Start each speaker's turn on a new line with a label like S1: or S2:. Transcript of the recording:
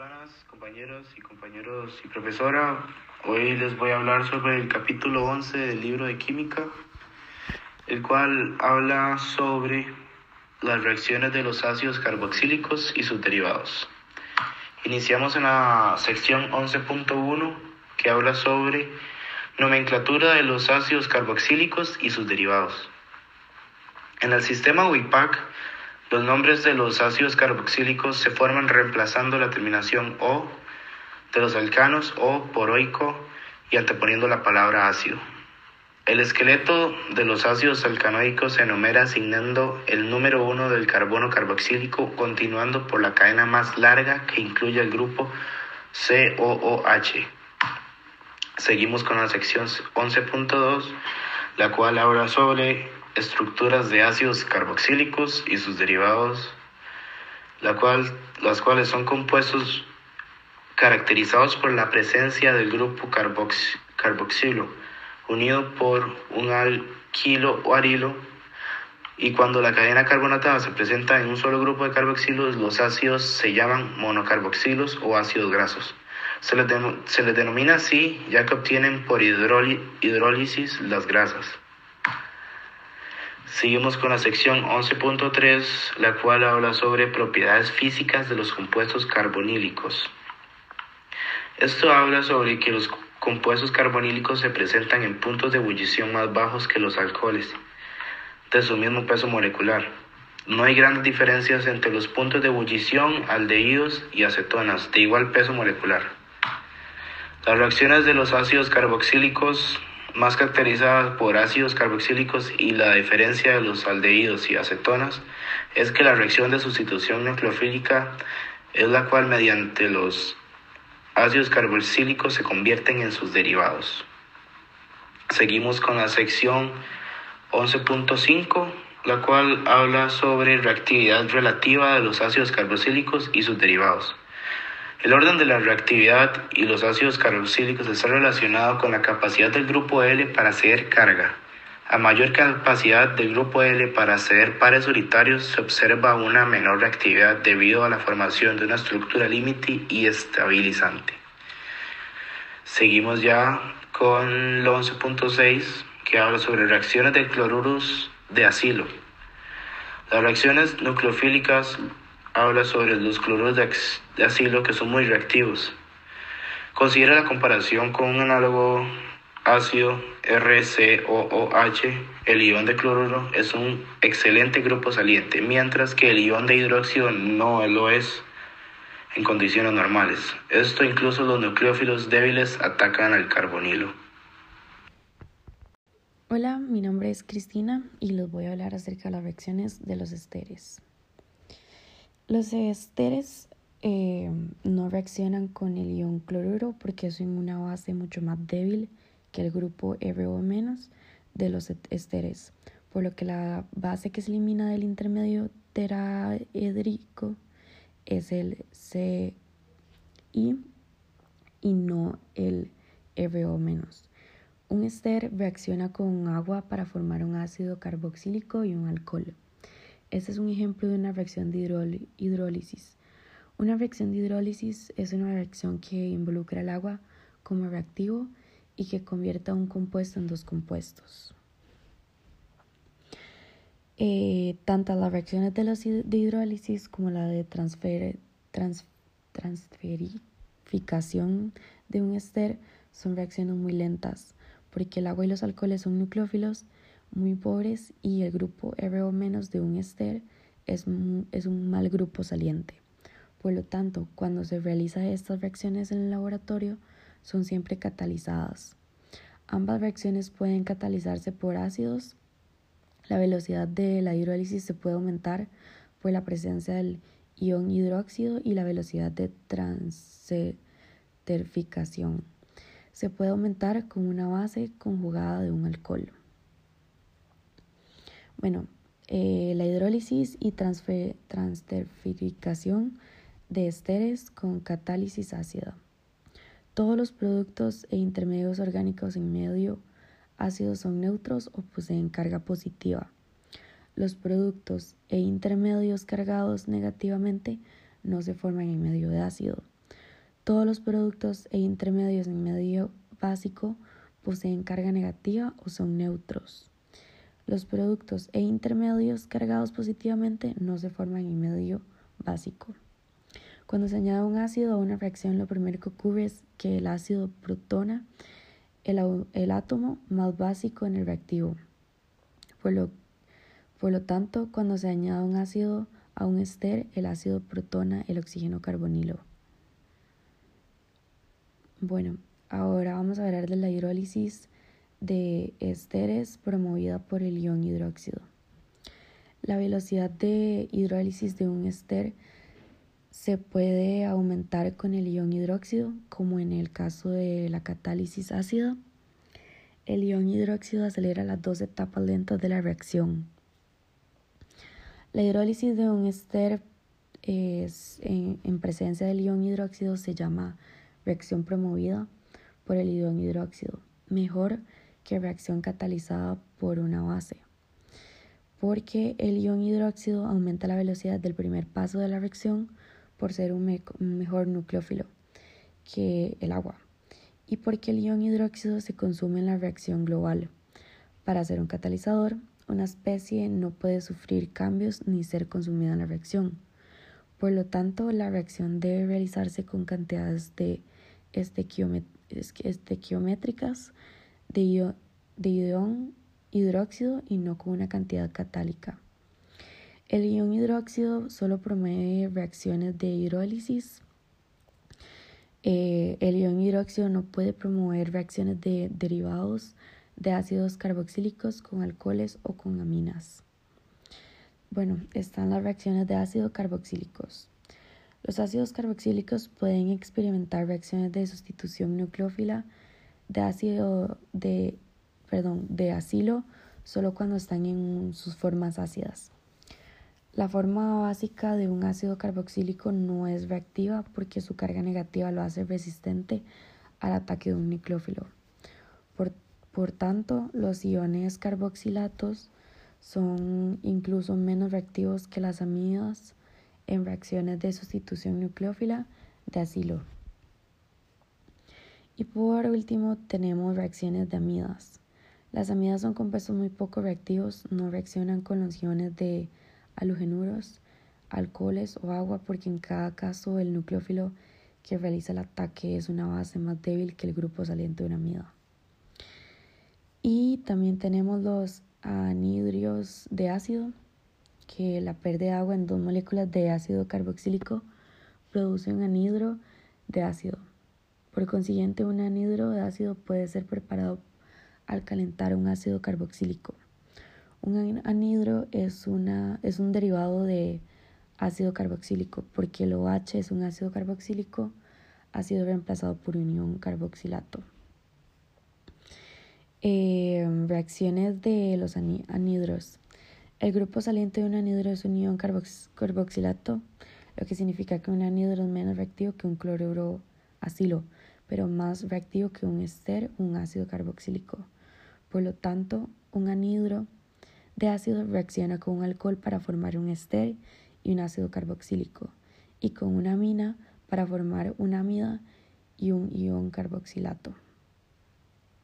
S1: buenas compañeros y compañeros y profesora. Hoy les voy a hablar sobre el capítulo 11 del libro de química, el cual habla sobre las reacciones de los ácidos carboxílicos y sus derivados. Iniciamos en la sección 11.1 que habla sobre nomenclatura de los ácidos carboxílicos y sus derivados. En el sistema WIPAC, los nombres de los ácidos carboxílicos se forman reemplazando la terminación O de los alcanos o poroico y anteponiendo la palabra ácido. El esqueleto de los ácidos alcanoicos se enumera asignando el número 1 del carbono carboxílico continuando por la cadena más larga que incluye el grupo COOH. Seguimos con la sección 11.2, la cual habla sobre estructuras de ácidos carboxílicos y sus derivados, la cual, las cuales son compuestos caracterizados por la presencia del grupo carboxilo unido por un alquilo o arilo y cuando la cadena carbonatada se presenta en un solo grupo de carboxilos, los ácidos se llaman monocarboxilos o ácidos grasos. Se les, se les denomina así ya que obtienen por hidrólisis las grasas. Seguimos con la sección 11.3, la cual habla sobre propiedades físicas de los compuestos carbonílicos. Esto habla sobre que los compuestos carbonílicos se presentan en puntos de ebullición más bajos que los alcoholes, de su mismo peso molecular. No hay grandes diferencias entre los puntos de ebullición, aldehídos y acetonas, de igual peso molecular. Las reacciones de los ácidos carboxílicos más caracterizadas por ácidos carboxílicos y la diferencia de los aldehídos y acetonas es que la reacción de sustitución nucleofílica es la cual mediante los ácidos carboxílicos se convierten en sus derivados. Seguimos con la sección 11.5, la cual habla sobre reactividad relativa de los ácidos carboxílicos y sus derivados. El orden de la reactividad y los ácidos carboxílicos está relacionado con la capacidad del grupo L para ceder carga. A mayor capacidad del grupo L para ceder pares solitarios se observa una menor reactividad debido a la formación de una estructura límite y estabilizante. Seguimos ya con el 11.6 que habla sobre reacciones de cloruros de asilo. Las reacciones nucleofílicas habla sobre los cloruros de asilo que son muy reactivos. Considera la comparación con un análogo ácido RCOOH, el ion de cloruro es un excelente grupo saliente, mientras que el ion de hidróxido no lo es en condiciones normales. Esto incluso los nucleófilos débiles atacan al carbonilo.
S2: Hola, mi nombre es Cristina y les voy a hablar acerca de las reacciones de los esteres. Los esteres eh, no reaccionan con el ion cloruro porque es una base mucho más débil que el grupo RO- de los esteres, por lo que la base que se elimina del intermedio teraedrico es el CI y no el RO-. Un ester reacciona con agua para formar un ácido carboxílico y un alcohol. Este es un ejemplo de una reacción de hidrólisis. Una reacción de hidrólisis es una reacción que involucra el agua como reactivo y que convierte un compuesto en dos compuestos. Eh, tanto las reacciones de, de, hidrólisis como la de transfer, trans, transferificación de un ester son reacciones muy lentas porque el agua y los alcoholes son nucleófilos muy pobres y el grupo RO- de un ester es, es un mal grupo saliente. Por lo tanto, cuando se realizan estas reacciones en el laboratorio, son siempre catalizadas. Ambas reacciones pueden catalizarse por ácidos. La velocidad de la hidrólisis se puede aumentar por la presencia del ion hidróxido y la velocidad de transterificación. Se puede aumentar con una base conjugada de un alcohol. Bueno, eh, la hidrólisis y transferificación de esteres con catálisis ácida. Todos los productos e intermedios orgánicos en medio ácido son neutros o poseen carga positiva. Los productos e intermedios cargados negativamente no se forman en medio de ácido. Todos los productos e intermedios en medio básico poseen carga negativa o son neutros. Los productos e intermedios cargados positivamente no se forman en medio básico. Cuando se añade un ácido a una reacción, lo primero que ocurre es que el ácido protona el, átomo más básico en el reactivo. Por lo, por lo tanto, cuando se añade un ácido a un ester, el ácido protona el oxígeno carbonilo. Bueno, ahora vamos a hablar de la hidrólisis de esteres promovida por el ion hidróxido. La velocidad de hidrólisis de un ester se puede aumentar con el ion hidróxido, como en el caso de la catálisis ácida. El ion hidróxido acelera las dos etapas lentas de la reacción. La hidrólisis de un ester es, en, en, presencia del ion hidróxido se llama reacción promovida por el ion hidróxido, mejor que reacción catalizada por una base, porque el ion hidróxido aumenta la velocidad del primer paso de la reacción por ser un, mejor nucleófilo que el agua y porque el ion hidróxido se consume en la reacción global. Para ser un catalizador, una especie no puede sufrir cambios ni ser consumida en la reacción. Por lo tanto, la reacción debe realizarse con cantidades de estequiométricas de, de ion hidróxido y no con una cantidad catálica. El ion hidróxido solo promueve reacciones de hidrólisis. Eh, el ion hidróxido no puede promover reacciones de derivados de ácidos carboxílicos con alcoholes o con aminas. Bueno, están las reacciones de ácido carboxílicos. Los ácidos carboxílicos pueden experimentar reacciones de sustitución nucleófila de ácido de, perdón, de acilo solo cuando están en sus formas ácidas. La forma básica de un ácido carboxílico no es reactiva porque su carga negativa lo hace resistente al ataque de un nucleófilo. Por, por tanto, los iones carboxilatos son incluso menos reactivos que las amidas en reacciones de sustitución nucleófila de asilo. Y por último tenemos reacciones de amidas. Las amidas son compuestos muy poco reactivos, no reaccionan con los iones de halogenuros, alcoholes o agua porque en cada caso el nucleófilo que realiza el ataque es una base más débil que el grupo saliente de una amida. Y también tenemos los anhidrios de ácido, que la pérdida de agua en dos moléculas de ácido carboxílico produce un anhidro de ácido. Por consiguiente, un anhidro de ácido puede ser preparado al calentar un ácido carboxílico. Un anhidro es, una, es un derivado de ácido carboxílico porque el OH es un ácido carboxílico, ha sido reemplazado por unión carboxilato. Em, reacciones de los anhidros. El grupo saliente de un anhidro es un ion carboxilato, lo que significa que un anhidro es menos reactivo que un cloruro acilo, pero más reactivo que un ester, un ácido carboxílico. Por lo tanto, un anhidro de ácido reacciona con un alcohol para formar un ester y un ácido carboxílico, y con una amina para formar una amida y un ion carboxilato.